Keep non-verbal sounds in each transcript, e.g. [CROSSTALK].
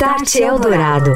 Start Eldorado.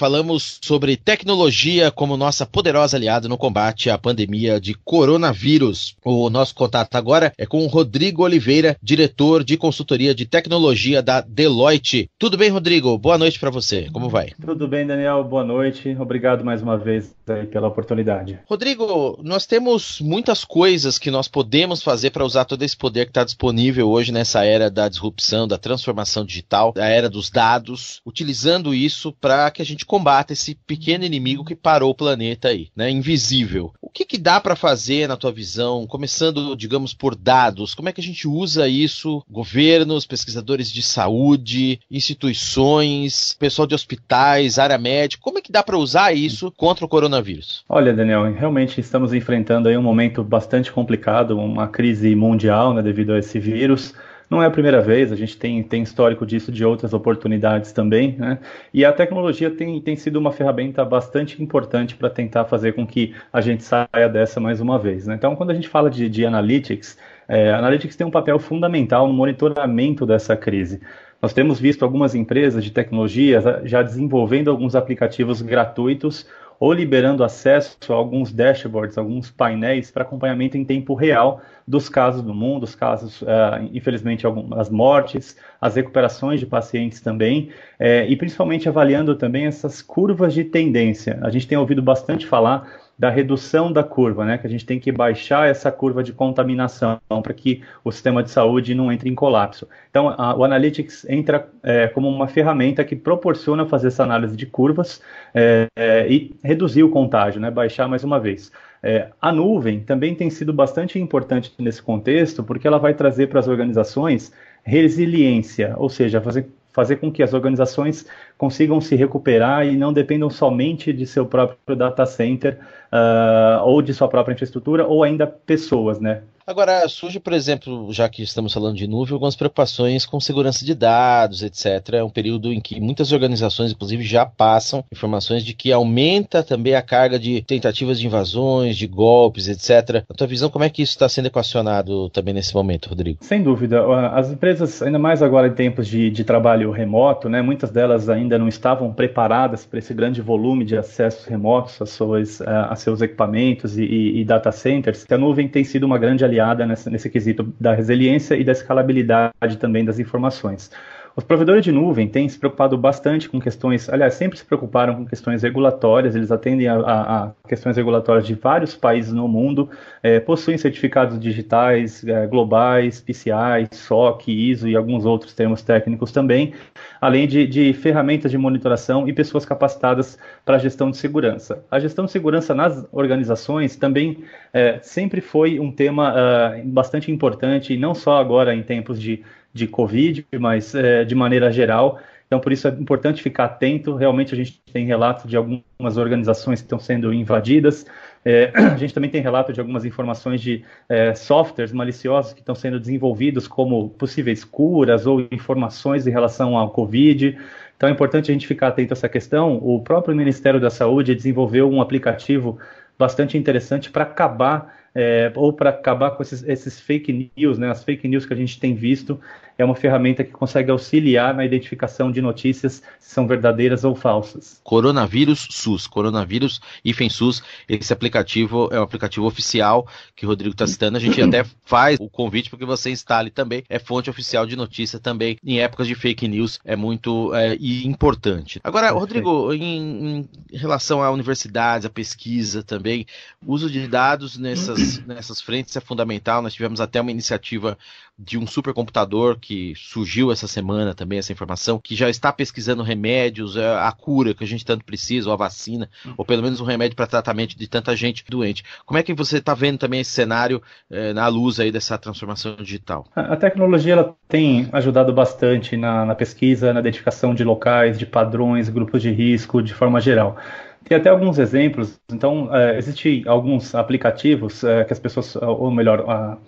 Falamos sobre tecnologia como nossa poderosa aliada no combate à pandemia de coronavírus. O nosso contato agora é com o Rodrigo Oliveira, diretor de consultoria de tecnologia da Deloitte. Tudo bem, Rodrigo? Boa noite para você. Como vai? Tudo bem, Daniel. Boa noite. Obrigado mais uma vez pela oportunidade. Rodrigo, nós temos muitas coisas que nós podemos fazer para usar todo esse poder que está disponível hoje nessa era da disrupção, da transformação digital, da era dos dados, utilizando isso para que a gente combata esse pequeno inimigo que parou o planeta aí, né, invisível. O que, que dá para fazer na tua visão, começando, digamos, por dados? Como é que a gente usa isso? Governos, pesquisadores de saúde, instituições, pessoal de hospitais, área médica, como é que dá para usar isso contra o coronavírus? Olha, Daniel, realmente estamos enfrentando aí um momento bastante complicado, uma crise mundial, né, devido a esse vírus. Não é a primeira vez, a gente tem, tem histórico disso de outras oportunidades também, né? E a tecnologia tem, tem sido uma ferramenta bastante importante para tentar fazer com que a gente saia dessa mais uma vez. Né? Então, quando a gente fala de, de analytics, é, analytics tem um papel fundamental no monitoramento dessa crise. Nós temos visto algumas empresas de tecnologia já desenvolvendo alguns aplicativos gratuitos ou liberando acesso a alguns dashboards, alguns painéis para acompanhamento em tempo real dos casos do mundo, os casos, uh, infelizmente, algumas mortes, as recuperações de pacientes também, uh, e principalmente avaliando também essas curvas de tendência. A gente tem ouvido bastante falar da redução da curva, né? Que a gente tem que baixar essa curva de contaminação para que o sistema de saúde não entre em colapso. Então, a, o Analytics entra é, como uma ferramenta que proporciona fazer essa análise de curvas é, é, e reduzir o contágio, né? Baixar mais uma vez. É, a nuvem também tem sido bastante importante nesse contexto, porque ela vai trazer para as organizações resiliência, ou seja, fazer fazer com que as organizações consigam se recuperar e não dependam somente de seu próprio data center uh, ou de sua própria infraestrutura ou ainda pessoas, né? Agora, surge, por exemplo, já que estamos falando de nuvem, algumas preocupações com segurança de dados, etc. É um período em que muitas organizações, inclusive, já passam informações de que aumenta também a carga de tentativas de invasões, de golpes, etc. Na tua visão, como é que isso está sendo equacionado também nesse momento, Rodrigo? Sem dúvida. As empresas, ainda mais agora em tempos de, de trabalho remoto, né, muitas delas ainda não estavam preparadas para esse grande volume de acessos remotos a, suas, a seus equipamentos e, e, e data centers. A nuvem tem sido uma grande aliada nessa, nesse quesito da resiliência e da escalabilidade também das informações. Os provedores de nuvem têm se preocupado bastante com questões, aliás, sempre se preocuparam com questões regulatórias, eles atendem a, a, a questões regulatórias de vários países no mundo, é, possuem certificados digitais, é, globais, PCI, SOC, ISO e alguns outros termos técnicos também, além de, de ferramentas de monitoração e pessoas capacitadas para a gestão de segurança. A gestão de segurança nas organizações também é, sempre foi um tema uh, bastante importante, não só agora em tempos de de Covid, mas é, de maneira geral. Então, por isso é importante ficar atento. Realmente, a gente tem relato de algumas organizações que estão sendo invadidas. É, a gente também tem relato de algumas informações de é, softwares maliciosos que estão sendo desenvolvidos como possíveis curas ou informações em relação ao Covid. Então, é importante a gente ficar atento a essa questão. O próprio Ministério da Saúde desenvolveu um aplicativo bastante interessante para acabar é, ou para acabar com esses, esses, fake news, né, as fake news que a gente tem visto, é uma ferramenta que consegue auxiliar na identificação de notícias se são verdadeiras ou falsas. Coronavírus SUS, Coronavírus IFEM SUS, esse aplicativo é um aplicativo oficial que o Rodrigo está citando, a gente [CLEARS THROAT] até faz o convite para que você instale também, é fonte oficial de notícia também, em épocas de fake news é muito é, importante. Agora, Rodrigo, em, em relação à universidades, à pesquisa também, uso de dados nessas nessas, nessas frentes é fundamental. Nós tivemos até uma iniciativa de um supercomputador que surgiu essa semana também, essa informação, que já está pesquisando remédios, é, a cura que a gente tanto precisa, ou a vacina, ou pelo menos um remédio para tratamento de tanta gente doente. Como é que você está vendo também esse cenário é, na luz aí dessa transformação digital? A tecnologia ela tem ajudado bastante na, na pesquisa, na identificação de locais, de padrões, grupos de risco, de forma geral. Tem até alguns exemplos. Então, é, existem alguns aplicativos é, que as pessoas, ou melhor,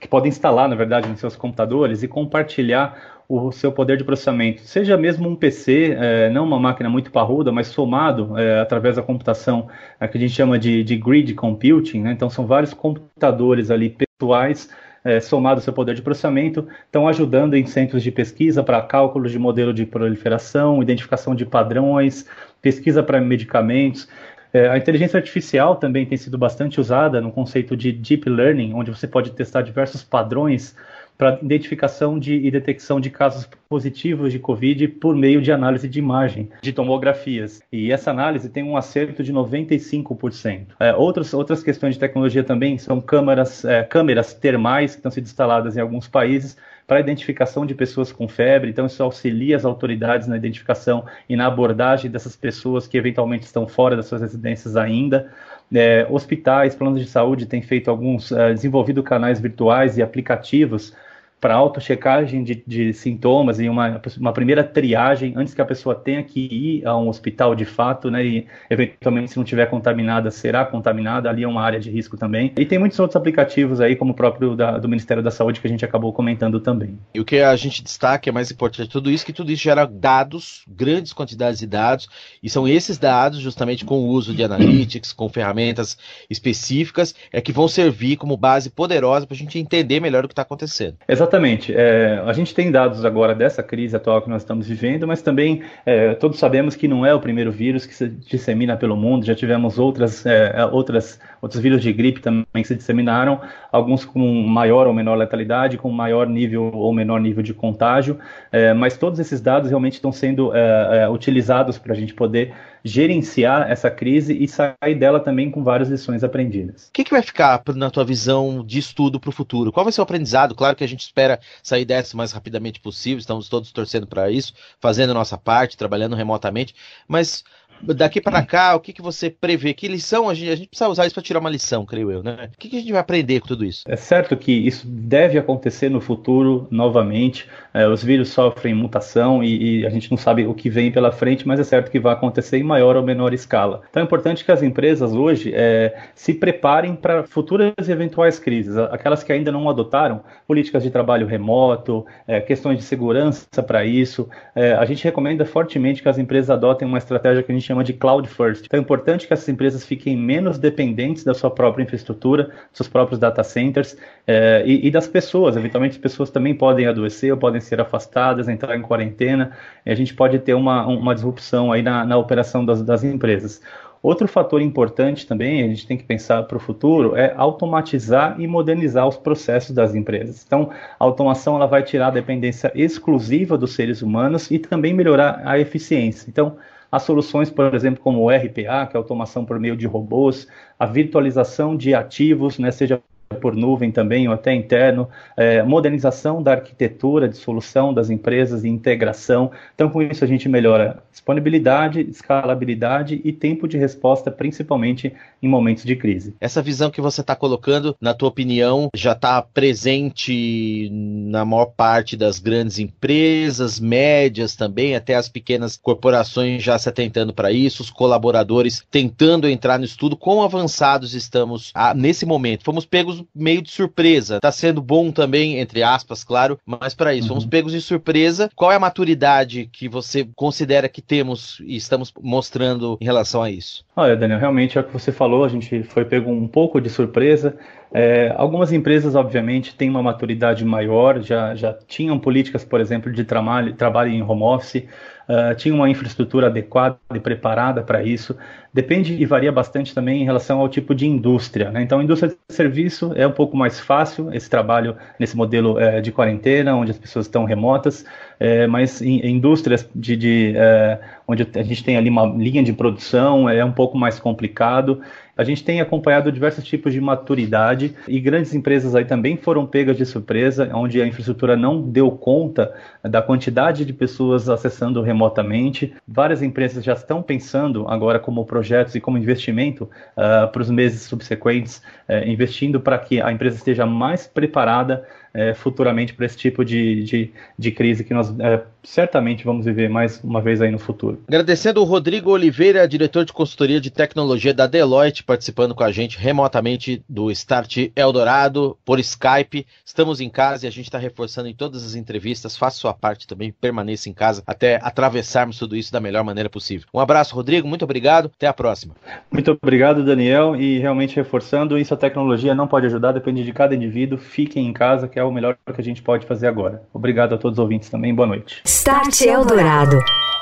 que podem instalar, na verdade, em seus computadores e compartilhar o seu poder de processamento, seja mesmo um PC, é, não uma máquina muito parruda, mas somado é, através da computação, é, que a gente chama de, de grid computing, né? então são vários computadores ali pessoais é, somado ao seu poder de processamento, estão ajudando em centros de pesquisa para cálculo de modelo de proliferação, identificação de padrões, pesquisa para medicamentos. É, a inteligência artificial também tem sido bastante usada no conceito de deep learning, onde você pode testar diversos padrões para identificação de, e detecção de casos positivos de Covid por meio de análise de imagem, de tomografias. E essa análise tem um acerto de 95%. É, outras, outras questões de tecnologia também são câmeras, é, câmeras termais que estão sendo instaladas em alguns países para identificação de pessoas com febre. Então, isso auxilia as autoridades na identificação e na abordagem dessas pessoas que eventualmente estão fora das suas residências ainda. É, hospitais, planos de saúde têm feito alguns, é, desenvolvido canais virtuais e aplicativos para autochecagem de, de sintomas e uma, uma primeira triagem antes que a pessoa tenha que ir a um hospital de fato, né? E eventualmente, se não tiver contaminada, será contaminada, ali é uma área de risco também. E tem muitos outros aplicativos aí, como o próprio da, do Ministério da Saúde, que a gente acabou comentando também. E o que a gente destaca, é mais importante de tudo isso, que tudo isso gera dados, grandes quantidades de dados, e são esses dados, justamente com o uso de analytics, com ferramentas específicas, é que vão servir como base poderosa para a gente entender melhor o que está acontecendo. Exatamente Exatamente. É, a gente tem dados agora dessa crise atual que nós estamos vivendo, mas também é, todos sabemos que não é o primeiro vírus que se dissemina pelo mundo. Já tivemos outras, é, é outras, outros vírus de gripe também que se disseminaram, alguns com maior ou menor letalidade, com maior nível ou menor nível de contágio, é, mas todos esses dados realmente estão sendo é, utilizados para a gente poder gerenciar essa crise e sair dela também com várias lições aprendidas. O que, que vai ficar na tua visão de estudo para o futuro? Qual vai ser o aprendizado? Claro que a gente espera sair dessa o mais rapidamente possível, estamos todos torcendo para isso, fazendo a nossa parte, trabalhando remotamente, mas daqui para cá, o que, que você prevê? Que lição? A gente, a gente precisa usar isso para tirar uma lição, creio eu, né? O que, que a gente vai aprender com tudo isso? É certo que isso deve acontecer no futuro novamente. É, os vírus sofrem mutação e, e, a gente não sabe o que vem pela frente, mas é certo que vai acontecer em maior ou menor escala. Então é importante que as empresas hoje é, se preparem para futuras eventuais crises. Aquelas que ainda não adotaram políticas de trabalho remoto, é, questões de segurança para isso. É, a gente recomenda fortemente que as empresas adotem uma estratégia que a gente chama de cloud first. Então é importante que essas empresas fiquem menos dependentes da sua própria infraestrutura, seus próprios data centers é, e, e, das pessoas. Eventualmente as pessoas também podem adoecer ou podem ser afastadas, entrar em quarentena. E a gente pode ter uma, uma disrupção aí na, na operação das, das empresas. Outro fator importante também, a gente tem que pensar para o futuro, é automatizar e modernizar os processos das empresas. Então, a automação ela vai tirar a dependência exclusiva dos seres humanos e também melhorar a eficiência. Então, as soluções, por exemplo, como o RPA, que é automação por meio de robôs, a virtualização de ativos, né, seja por nuvem também ou até interno, é, modernização da arquitetura de solução das empresas e integração. Então, com isso, a gente melhora disponibilidade, escalabilidade e tempo de resposta, principalmente em momentos de crise. Essa visão que você está colocando, na tua opinião, já está presente na maior parte das grandes empresas, médias também, até as pequenas corporações já se atentando para isso, os colaboradores tentando entrar no estudo. Quão avançados estamos ah, nesse momento? Fomos pegos pegos meio de surpresa. Tá sendo bom também, entre aspas, claro, mas para isso, uhum. fomos pegos de surpresa. Qual é a maturidade que você considera que temos e estamos mostrando em relação a isso? Olha, Daniel, realmente é o que você falou, a gente foi pego um pouco de surpresa. É, algumas empresas, obviamente, têm uma maturidade maior, já, já tinham políticas, por exemplo, de trabalho, trabalho em home office, uh, tinham uma infraestrutura adequada e preparada para isso. Depende e varia bastante também em relação ao tipo de indústria. Né? Então, indústria de serviço é um pouco mais fácil esse trabalho nesse modelo é, de quarentena, onde as pessoas estão remotas, é, mas em, em, indústrias de, de é, onde a gente tem ali uma linha de produção é um pouco mais complicado. A gente tem acompanhado diversos tipos de maturidade e grandes empresas aí também foram pegas de surpresa, onde a infraestrutura não deu conta da quantidade de pessoas acessando remotamente. Várias empresas já estão pensando agora como projetos e como investimento uh, para os meses subsequentes, uh, investindo para que a empresa esteja mais preparada é, futuramente para esse tipo de, de, de, crise que nós é, certamente vamos viver mais uma vez aí no futuro. Agradecendo o Rodrigo Oliveira, diretor de consultoria de tecnologia da Deloitte, participando com a gente remotamente do Start Eldorado por Skype. Estamos em casa e a gente está reforçando em todas as entrevistas. Faça sua parte também, permaneça em casa até atravessarmos tudo isso da melhor maneira possível. Um abraço, Rodrigo, muito obrigado. Até a próxima. Muito obrigado, Daniel. E realmente reforçando, isso a tecnologia não pode ajudar, depende de cada indivíduo. Fiquem em casa, que é o melhor que a gente pode fazer agora. Obrigado a todos os ouvintes também. Boa noite. Start Eldorado.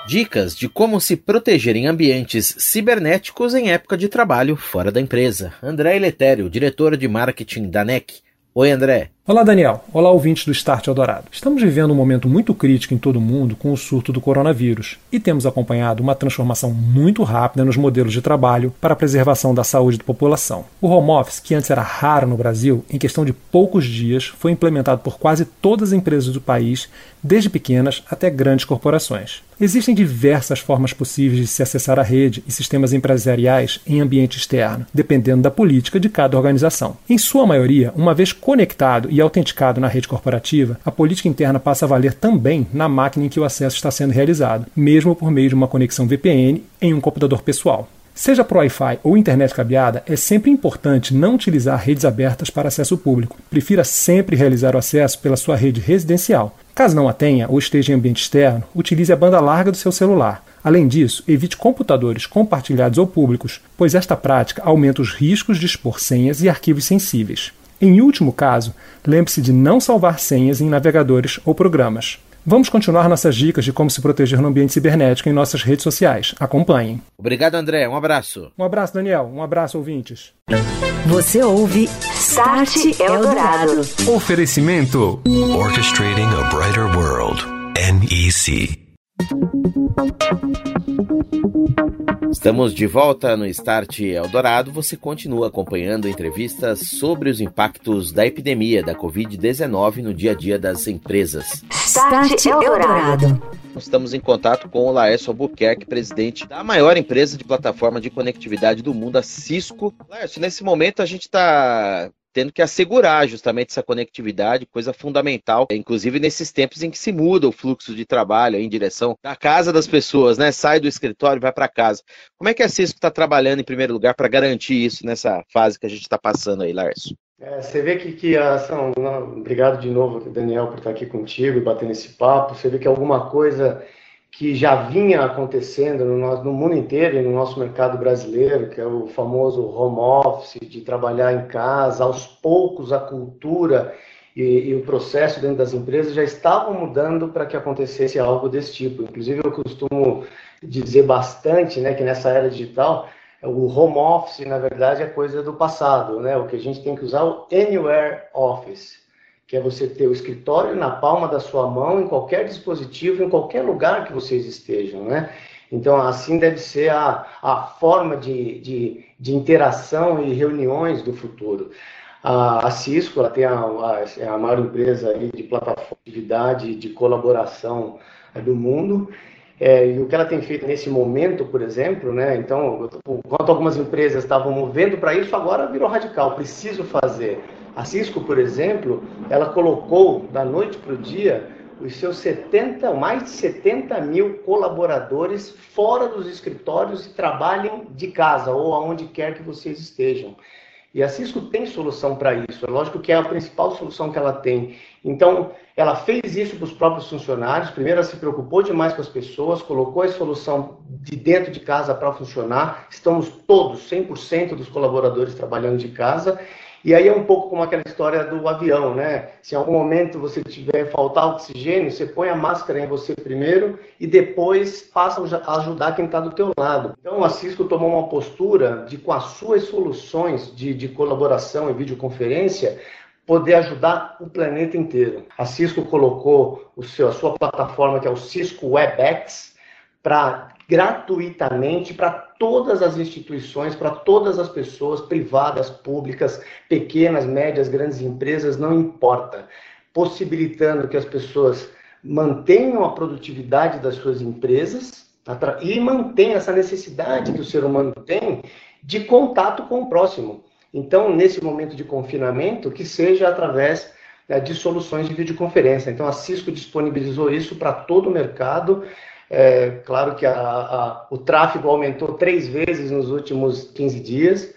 Dicas de como se proteger em ambientes cibernéticos em época de trabalho fora da empresa. André Eletério, diretor de marketing da NEC. Oi, André. Olá, Daniel. Olá, ouvintes do Start Eldorado. Estamos vivendo um momento muito crítico em todo o mundo com o surto do coronavírus e temos acompanhado uma transformação muito rápida nos modelos de trabalho para a preservação da saúde da população. O home office, que antes era raro no Brasil, em questão de poucos dias foi implementado por quase todas as empresas do país, desde pequenas até grandes corporações. Existem diversas formas possíveis de se acessar a rede e sistemas empresariais em ambiente externo, dependendo da política de cada organização. Em sua maioria, uma vez conectado e autenticado na rede corporativa, a política interna passa a valer também na máquina em que o acesso está sendo realizado, mesmo por meio de uma conexão VPN em um computador pessoal. Seja por Wi-Fi ou internet cabeada, é sempre importante não utilizar redes abertas para acesso público. Prefira sempre realizar o acesso pela sua rede residencial. Caso não a tenha ou esteja em ambiente externo, utilize a banda larga do seu celular. Além disso, evite computadores compartilhados ou públicos, pois esta prática aumenta os riscos de expor senhas e arquivos sensíveis. Em último caso, lembre-se de não salvar senhas em navegadores ou programas. Vamos continuar nossas dicas de como se proteger no ambiente cibernético em nossas redes sociais. Acompanhem. Obrigado, André. Um abraço. Um abraço, Daniel. Um abraço, ouvintes. Você ouve Start Eldorado. Oferecimento Orchestrating a Brighter World. NEC. Estamos de volta no Start Eldorado. Você continua acompanhando entrevistas sobre os impactos da epidemia da Covid-19 no dia a dia das empresas. Start Eldorado. Estamos em contato com o Laércio Albuquerque, presidente da maior empresa de plataforma de conectividade do mundo, a Cisco. Laércio, nesse momento a gente está tendo que assegurar justamente essa conectividade, coisa fundamental, inclusive nesses tempos em que se muda o fluxo de trabalho em direção da casa das pessoas, né? Sai do escritório vai para casa. Como é que a Cisco está trabalhando em primeiro lugar para garantir isso nessa fase que a gente está passando aí, Lárcio? É, você vê que, que a ação. Obrigado de novo, Daniel, por estar aqui contigo e batendo esse papo. Você vê que alguma coisa que já vinha acontecendo no, nosso, no mundo inteiro e no nosso mercado brasileiro, que é o famoso home office, de trabalhar em casa, aos poucos a cultura e, e o processo dentro das empresas já estavam mudando para que acontecesse algo desse tipo. Inclusive, eu costumo dizer bastante né, que nessa era digital, o home office, na verdade, é coisa do passado. Né? O que a gente tem que usar é o Anywhere Office que é você ter o escritório na palma da sua mão, em qualquer dispositivo, em qualquer lugar que vocês estejam, né? Então, assim deve ser a, a forma de, de, de interação e reuniões do futuro. A, a Cisco ela tem a, a, é a maior empresa de plataforma de de colaboração do mundo. É, e o que ela tem feito nesse momento, por exemplo, né? Então, enquanto algumas empresas estavam movendo para isso, agora virou radical. Preciso fazer. A Cisco, por exemplo, ela colocou da noite para o dia os seus 70, mais de 70 mil colaboradores fora dos escritórios e trabalhem de casa ou aonde quer que vocês estejam. E a Cisco tem solução para isso. É lógico que é a principal solução que ela tem. Então, ela fez isso para os próprios funcionários. Primeiro, ela se preocupou demais com as pessoas, colocou a solução de dentro de casa para funcionar. Estamos todos, 100% dos colaboradores trabalhando de casa. E aí é um pouco como aquela história do avião, né? Se em algum momento você tiver faltar oxigênio, você põe a máscara em você primeiro e depois passa a ajudar quem está do teu lado. Então a Cisco tomou uma postura de com as suas soluções de, de colaboração e videoconferência poder ajudar o planeta inteiro. A Cisco colocou o seu, a sua plataforma que é o Cisco WebEx para gratuitamente para todas as instituições, para todas as pessoas, privadas, públicas, pequenas, médias, grandes empresas, não importa, possibilitando que as pessoas mantenham a produtividade das suas empresas e mantenham essa necessidade que o ser humano tem de contato com o próximo. Então, nesse momento de confinamento, que seja através né, de soluções de videoconferência. Então, a Cisco disponibilizou isso para todo o mercado. É, claro que a, a, o tráfego aumentou três vezes nos últimos 15 dias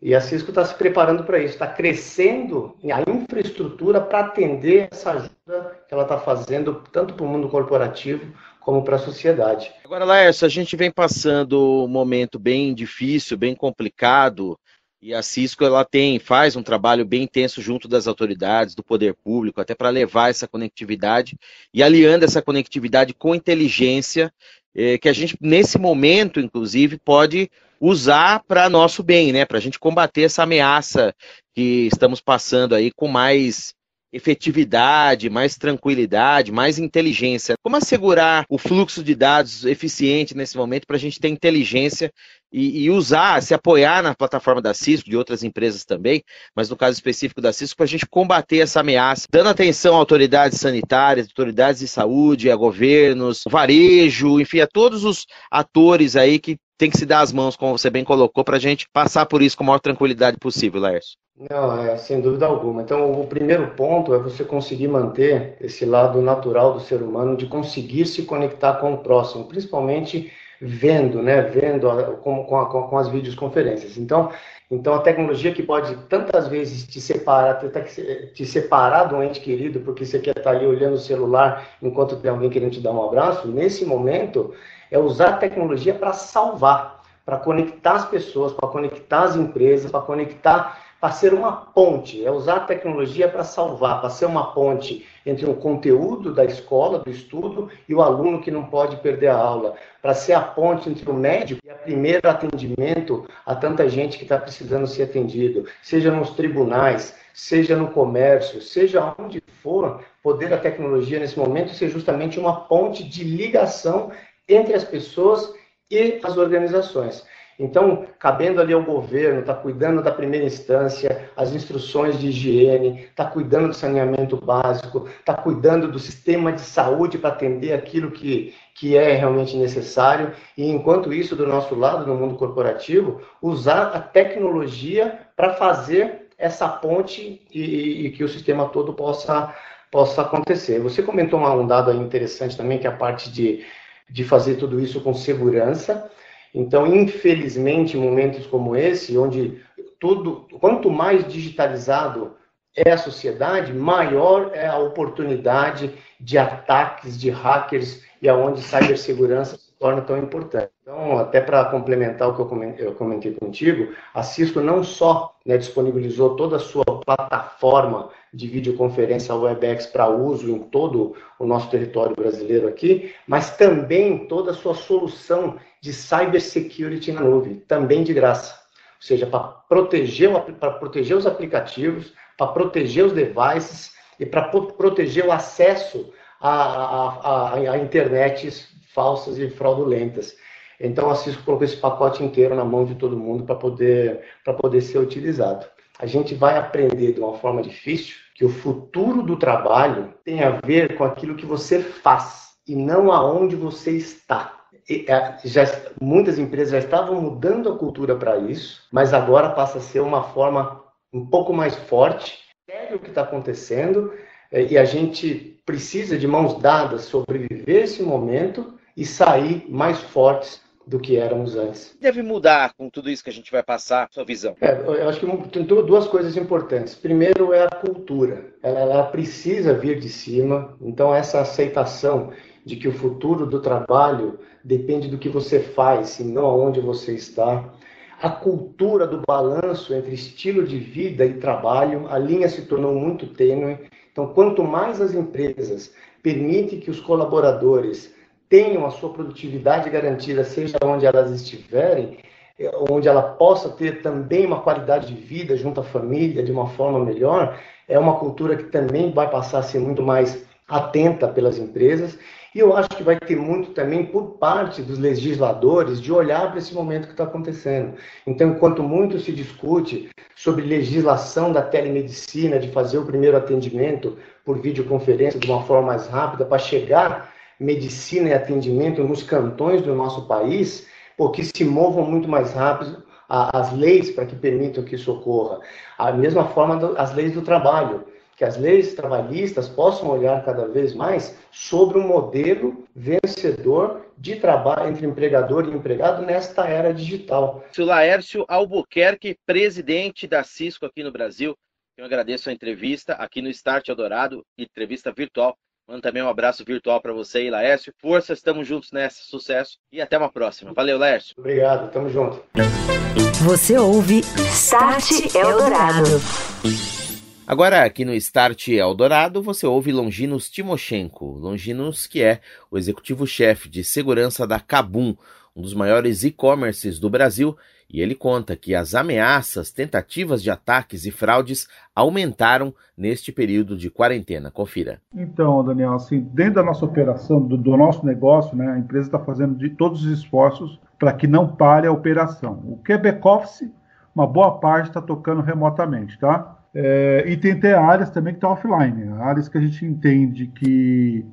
e a Cisco está se preparando para isso, está crescendo a infraestrutura para atender essa ajuda que ela está fazendo tanto para o mundo corporativo como para a sociedade. Agora, Laércio, a gente vem passando um momento bem difícil, bem complicado, e a Cisco ela tem, faz um trabalho bem intenso junto das autoridades, do poder público, até para levar essa conectividade e aliando essa conectividade com inteligência, eh, que a gente, nesse momento, inclusive, pode usar para nosso bem, né? Para a gente combater essa ameaça que estamos passando aí com mais efetividade, mais tranquilidade, mais inteligência. Como assegurar o fluxo de dados eficiente nesse momento para a gente ter inteligência e, e, usar, se apoiar na plataforma da Cisco, de outras empresas também, mas no caso específico da Cisco, para a gente combater essa ameaça, dando atenção a autoridades sanitárias, autoridades de saúde, a governos, varejo, enfim, a todos os atores aí que tem que se dar as mãos, como você bem colocou, para a gente passar por isso com a maior tranquilidade possível, Laércio. Não, é, sem dúvida alguma. Então, o primeiro ponto é você conseguir manter esse lado natural do ser humano de conseguir se conectar com o próximo, principalmente vendo, né, vendo a, com, com, a, com, as videoconferências. Então, então, a tecnologia que pode tantas vezes te separar, te, te separar do ente querido, porque você quer estar ali olhando o celular enquanto tem alguém querendo te dar um abraço, nesse momento, é usar a tecnologia para salvar, para conectar as pessoas, para conectar as empresas, para conectar para ser uma ponte, é usar a tecnologia para salvar, para ser uma ponte entre o conteúdo da escola, do estudo, e o aluno que não pode perder a aula, para ser a ponte entre o médico e o primeiro atendimento a tanta gente que está precisando ser atendido, seja nos tribunais, seja no comércio, seja onde for, poder a tecnologia nesse momento ser justamente uma ponte de ligação entre as pessoas e as organizações. Então, cabendo ali ao governo, está cuidando da primeira instância, as instruções de higiene, está cuidando do saneamento básico, está cuidando do sistema de saúde para atender aquilo que, que é realmente necessário. E, enquanto isso, do nosso lado, no mundo corporativo, usar a tecnologia para fazer essa ponte e, e, que o sistema todo possa, possa acontecer. Você comentou um dado interessante também, que é a parte de, de fazer tudo isso com segurança. Então, infelizmente, momentos como esse, onde tudo, quanto mais digitalizado é a sociedade, maior é a oportunidade de ataques de hackers e aonde cibersegurança se torna tão importante. Então, até para complementar o que eu comentei contigo, a Cisco não só né, disponibilizou toda a sua plataforma de videoconferência WebEx para uso em todo o nosso território brasileiro aqui, mas também toda a sua solução de cybersecurity na nuvem, também de graça. Ou seja, para proteger, proteger os aplicativos, para proteger os devices e para proteger o acesso a, a, a, a internets falsas e fraudulentas. Então a Cisco colocou esse pacote inteiro na mão de todo mundo para poder, poder ser utilizado. A gente vai aprender de uma forma difícil que o futuro do trabalho tem a ver com aquilo que você faz e não aonde você está. E, é, já, muitas empresas já estavam mudando a cultura para isso, mas agora passa a ser uma forma um pouco mais forte. É o que está acontecendo é, e a gente precisa de mãos dadas sobreviver esse momento e sair mais fortes do que éramos antes. Deve mudar com tudo isso que a gente vai passar, sua visão? É, eu acho que tem duas coisas importantes. Primeiro é a cultura. Ela, ela precisa vir de cima. Então essa aceitação de que o futuro do trabalho depende do que você faz e não aonde você está. A cultura do balanço entre estilo de vida e trabalho, a linha se tornou muito tênue. Então, quanto mais as empresas permitem que os colaboradores tenham a sua produtividade garantida, seja onde elas estiverem, eh, onde ela possa ter também uma qualidade de vida junto à família de uma forma melhor, é uma cultura que também vai passar a ser muito mais atenta pelas empresas. E eu acho que vai ter muito também por parte dos legisladores de olhar para esse momento que está acontecendo. Então, enquanto muito se discute sobre legislação da telemedicina, de fazer o primeiro atendimento por videoconferência de uma forma mais rápida, para chegar medicina e atendimento nos cantões do nosso país, porque se movam muito mais rápido as leis para que permitam que isso ocorra. A mesma forma as leis do trabalho, que as leis trabalhistas possam olhar cada vez mais sobre um modelo vencedor de trabalho entre empregador e empregado nesta era digital. O Laércio Albuquerque, presidente da Cisco aqui no Brasil. Eu agradeço a entrevista aqui no Start Eldorado, entrevista virtual. Mando também um abraço virtual para você e Laércio. Força, estamos juntos nessa. Sucesso e até uma próxima. Valeu, Laércio. Obrigado, tamo junto. Você ouve Start Eldorado. Agora, aqui no Start Eldorado, você ouve Longinos Timoshenko. Longinos, que é o executivo-chefe de segurança da Kabum, um dos maiores e-commerces do Brasil, e ele conta que as ameaças, tentativas de ataques e fraudes aumentaram neste período de quarentena. Confira. Então, Daniel, assim, dentro da nossa operação, do, do nosso negócio, né, a empresa está fazendo de todos os esforços para que não pare a operação. O que é back-office, uma boa parte está tocando remotamente, tá? É, e tem até áreas também que estão offline, áreas que a gente entende que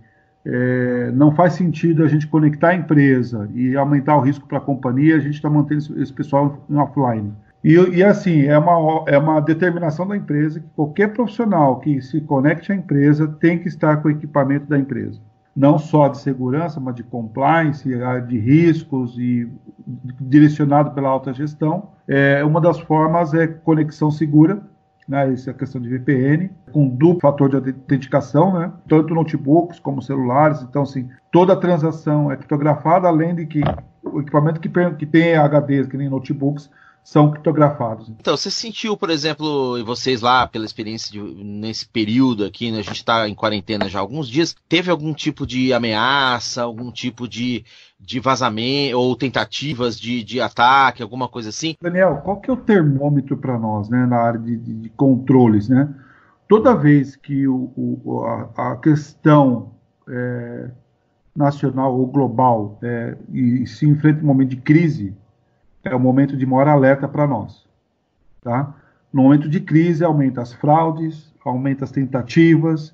é, não faz sentido a gente conectar a empresa e aumentar o risco para a companhia, a gente está mantendo esse pessoal em offline. E, e, assim, é uma, é uma determinação da empresa que qualquer profissional que se conecte à empresa tem que estar com o equipamento da empresa. Não só de segurança, mas de compliance, de riscos e direcionado pela alta gestão. É, uma das formas é conexão segura, né, essa questão de VPN, com duplo fator de autenticação, né, tanto notebooks como celulares. Então, assim, toda transação é criptografada, além de que o equipamento que, que tem HDs, que nem notebooks, são criptografados. Então, você sentiu, por exemplo, vocês lá, pela experiência de, nesse período aqui, né, a gente está em quarentena já há alguns dias, teve algum tipo de ameaça, algum tipo de, de vazamento ou tentativas de, de ataque, alguma coisa assim? Daniel, qual que é o termômetro para nós, né, na área de, de, de, controles, né? Toda vez que o, o a, a, questão é, nacional ou global é, e se enfrenta um momento de crise, é o momento de maior alerta para nós. Tá? No momento de crise, aumenta as fraudes, aumenta as tentativas,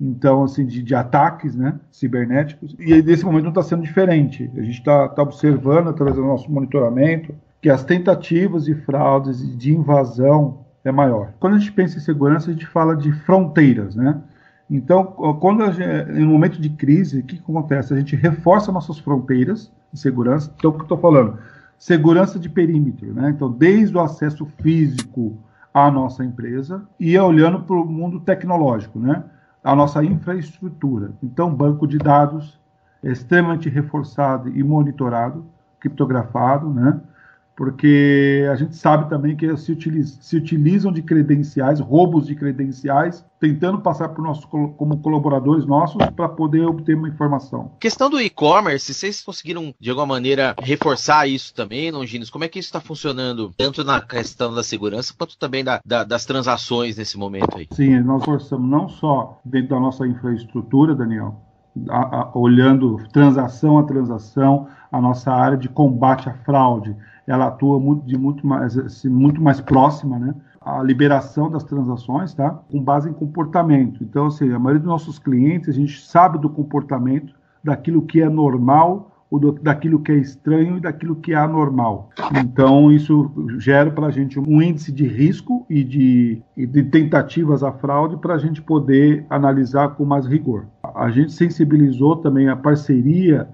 então, assim, de, de ataques né, cibernéticos, e nesse momento não está sendo diferente. A gente está tá observando, através do nosso monitoramento, que as tentativas de fraudes e de invasão é maior. Quando a gente pensa em segurança, a gente fala de fronteiras, né? Então, quando gente, no momento de crise, o que acontece? A gente reforça nossas fronteiras de segurança. Então, o que eu estou falando? Segurança de perímetro, né? Então, desde o acesso físico à nossa empresa e olhando para o mundo tecnológico, né? A nossa infraestrutura. Então, banco de dados extremamente reforçado e monitorado, criptografado, né? Porque a gente sabe também que se, utiliza, se utilizam de credenciais, roubos de credenciais, tentando passar por nós como colaboradores nossos para poder obter uma informação. Questão do e-commerce, vocês conseguiram de alguma maneira reforçar isso também, Longinos? Como é que isso está funcionando, tanto na questão da segurança quanto também da, da, das transações nesse momento aí? Sim, nós forçamos não só dentro da nossa infraestrutura, Daniel, a, a, olhando transação a transação, a nossa área de combate à fraude ela atua muito, de muito mais, assim, muito mais próxima, né? A liberação das transações, tá? Com base em comportamento. Então, assim, a maioria dos nossos clientes, a gente sabe do comportamento, daquilo que é normal, ou do, daquilo que é estranho e daquilo que é anormal. Então, isso gera para a gente um índice de risco e de, e de tentativas à fraude para a gente poder analisar com mais rigor. A gente sensibilizou também a parceria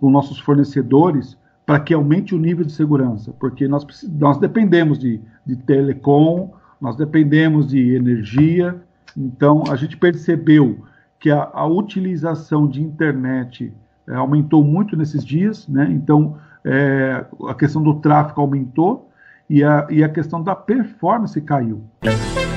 com nossos fornecedores para que aumente o nível de segurança, porque nós, nós dependemos de, de telecom, nós dependemos de energia, então a gente percebeu que a, a utilização de internet é, aumentou muito nesses dias, né? então é, a questão do tráfego aumentou e a, e a questão da performance caiu.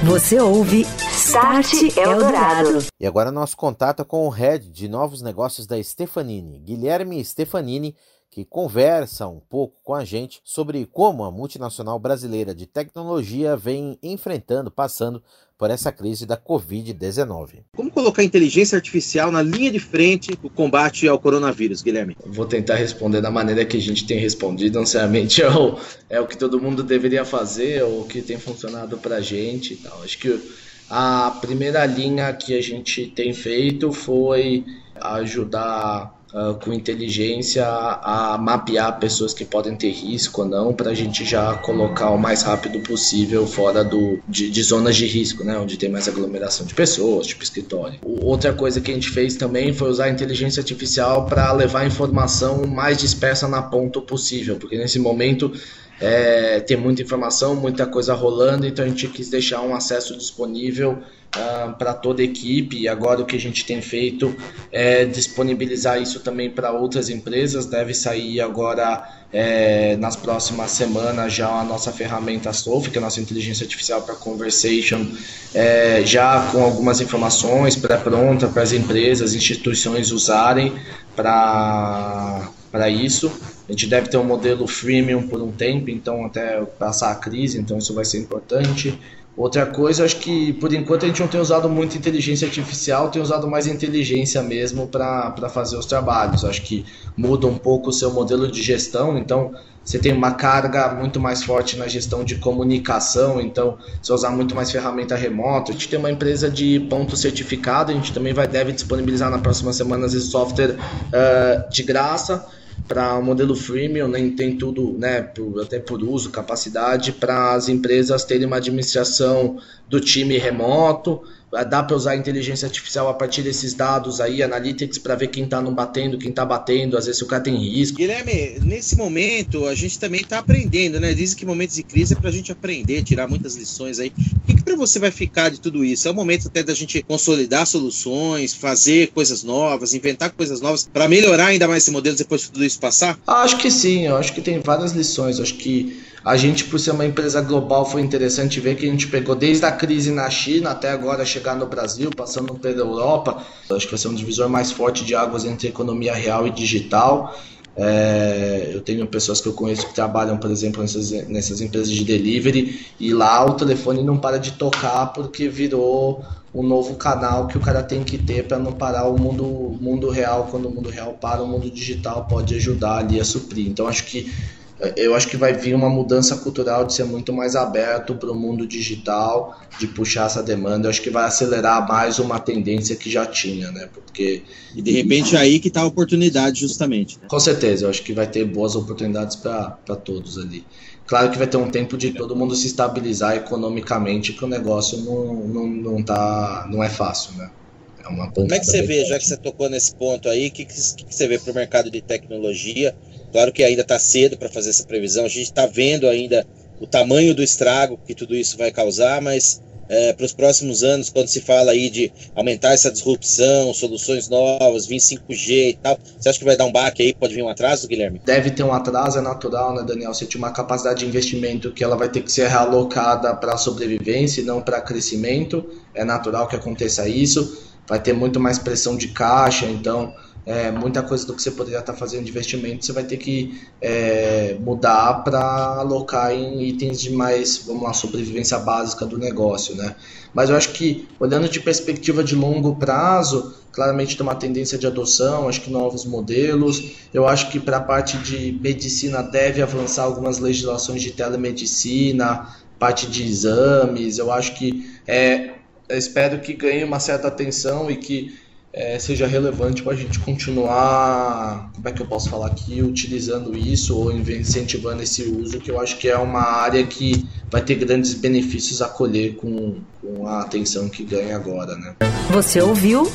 Você ouve Start Eldorado. E agora nosso contato com o head de novos negócios da Stefanini, Guilherme Stefanini, que conversa um pouco com a gente sobre como a multinacional brasileira de tecnologia vem enfrentando, passando por essa crise da Covid-19. Como colocar a inteligência artificial na linha de frente do combate ao coronavírus, Guilherme? Vou tentar responder da maneira que a gente tem respondido, não necessariamente [LAUGHS] é o, é o que todo mundo deveria fazer ou o que tem funcionado para a gente. Então, acho que a primeira linha que a gente tem feito foi ajudar uh, com inteligência a, a, mapear pessoas que podem ter risco ou não, para a gente já colocar o mais rápido possível fora do, de, de, zonas de risco, né, onde tem mais aglomeração de pessoas, tipo escritório. Outra coisa que a gente fez também foi usar a inteligência artificial para levar a informação mais dispersa na ponta possível, porque nesse momento é, tem muita informação, muita coisa rolando, então a gente quis deixar um acesso disponível uh, para toda a equipe. E agora o que a gente tem feito é disponibilizar isso também para outras empresas. Deve sair agora é, nas próximas semanas já a nossa ferramenta Sophie, que é a nossa inteligência artificial para conversation, é, já com algumas informações pré-pronta para as empresas, instituições usarem para isso. A gente deve ter um modelo freemium por um tempo, então até passar a crise, então isso vai ser importante. Outra coisa, acho que por enquanto a gente não tem usado muito inteligência artificial, tem usado mais inteligência mesmo para fazer os trabalhos. Acho que muda um pouco o seu modelo de gestão, então você tem uma carga muito mais forte na gestão de comunicação, então você usar muito mais ferramenta remota. A gente tem uma empresa de ponto certificado, a gente também vai deve disponibilizar na próxima semana esse software uh, de graça para o modelo freemium, nem né, tem tudo, né, por, até por uso, capacidade, para as empresas terem uma administração do time remoto, dá para usar a inteligência artificial a partir desses dados aí, analytics, para ver quem está não batendo, quem está batendo, às vezes o cara tem risco. Guilherme, nesse momento a gente também está aprendendo, né? Dizem que momentos de crise é para a gente aprender, tirar muitas lições aí. O que, que para você vai ficar de tudo isso? É o momento até da gente consolidar soluções, fazer coisas novas, inventar coisas novas para melhorar ainda mais esse modelo depois de tudo isso passar? Acho que sim, eu acho que tem várias lições. Acho que a gente, por ser uma empresa global, foi interessante ver que a gente pegou desde a crise na China até agora chegar no Brasil, passando pela Europa. Acho que vai ser um divisor mais forte de águas entre economia real e digital. É, eu tenho pessoas que eu conheço que trabalham, por exemplo, nessas, nessas empresas de delivery e lá o telefone não para de tocar porque virou um novo canal que o cara tem que ter para não parar o mundo, mundo real. Quando o mundo real para, o mundo digital pode ajudar ali a suprir. Então acho que eu acho que vai vir uma mudança cultural de ser muito mais aberto para o mundo digital, de puxar essa demanda. Eu acho que vai acelerar mais uma tendência que já tinha, né? Porque e de repente é aí que está a oportunidade justamente. Né? Com certeza, eu acho que vai ter boas oportunidades para todos ali. Claro que vai ter um tempo de todo mundo se estabilizar economicamente, que o negócio não, não, não, tá, não é fácil, né? É uma Como é que você vê, já que você tocou nesse ponto aí, o que, que, que você vê para o mercado de tecnologia? Claro que ainda está cedo para fazer essa previsão, a gente está vendo ainda o tamanho do estrago que tudo isso vai causar, mas é, para os próximos anos, quando se fala aí de aumentar essa disrupção, soluções novas, vir 5G e tal, você acha que vai dar um baque aí? Pode vir um atraso, Guilherme? Deve ter um atraso, é natural, né, Daniel? Você tinha uma capacidade de investimento que ela vai ter que ser realocada para sobrevivência e não para crescimento. É natural que aconteça isso. Vai ter muito mais pressão de caixa, então é, muita coisa do que você poderia estar fazendo de investimento você vai ter que é, mudar para alocar em itens de mais, vamos lá, sobrevivência básica do negócio, né? Mas eu acho que, olhando de perspectiva de longo prazo, claramente tem uma tendência de adoção, acho que novos modelos. Eu acho que para a parte de medicina deve avançar algumas legislações de telemedicina, parte de exames. Eu acho que é, espero que ganhe uma certa atenção e que é, seja relevante para a gente continuar, como é que eu posso falar aqui, utilizando isso ou incentivando esse uso, que eu acho que é uma área que vai ter grandes benefícios a colher com, com a atenção que ganha agora. Né? Você ouviu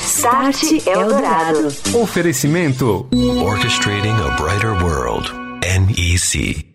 Start Eldorado. Oferecimento Orchestrating a Brighter World, NEC.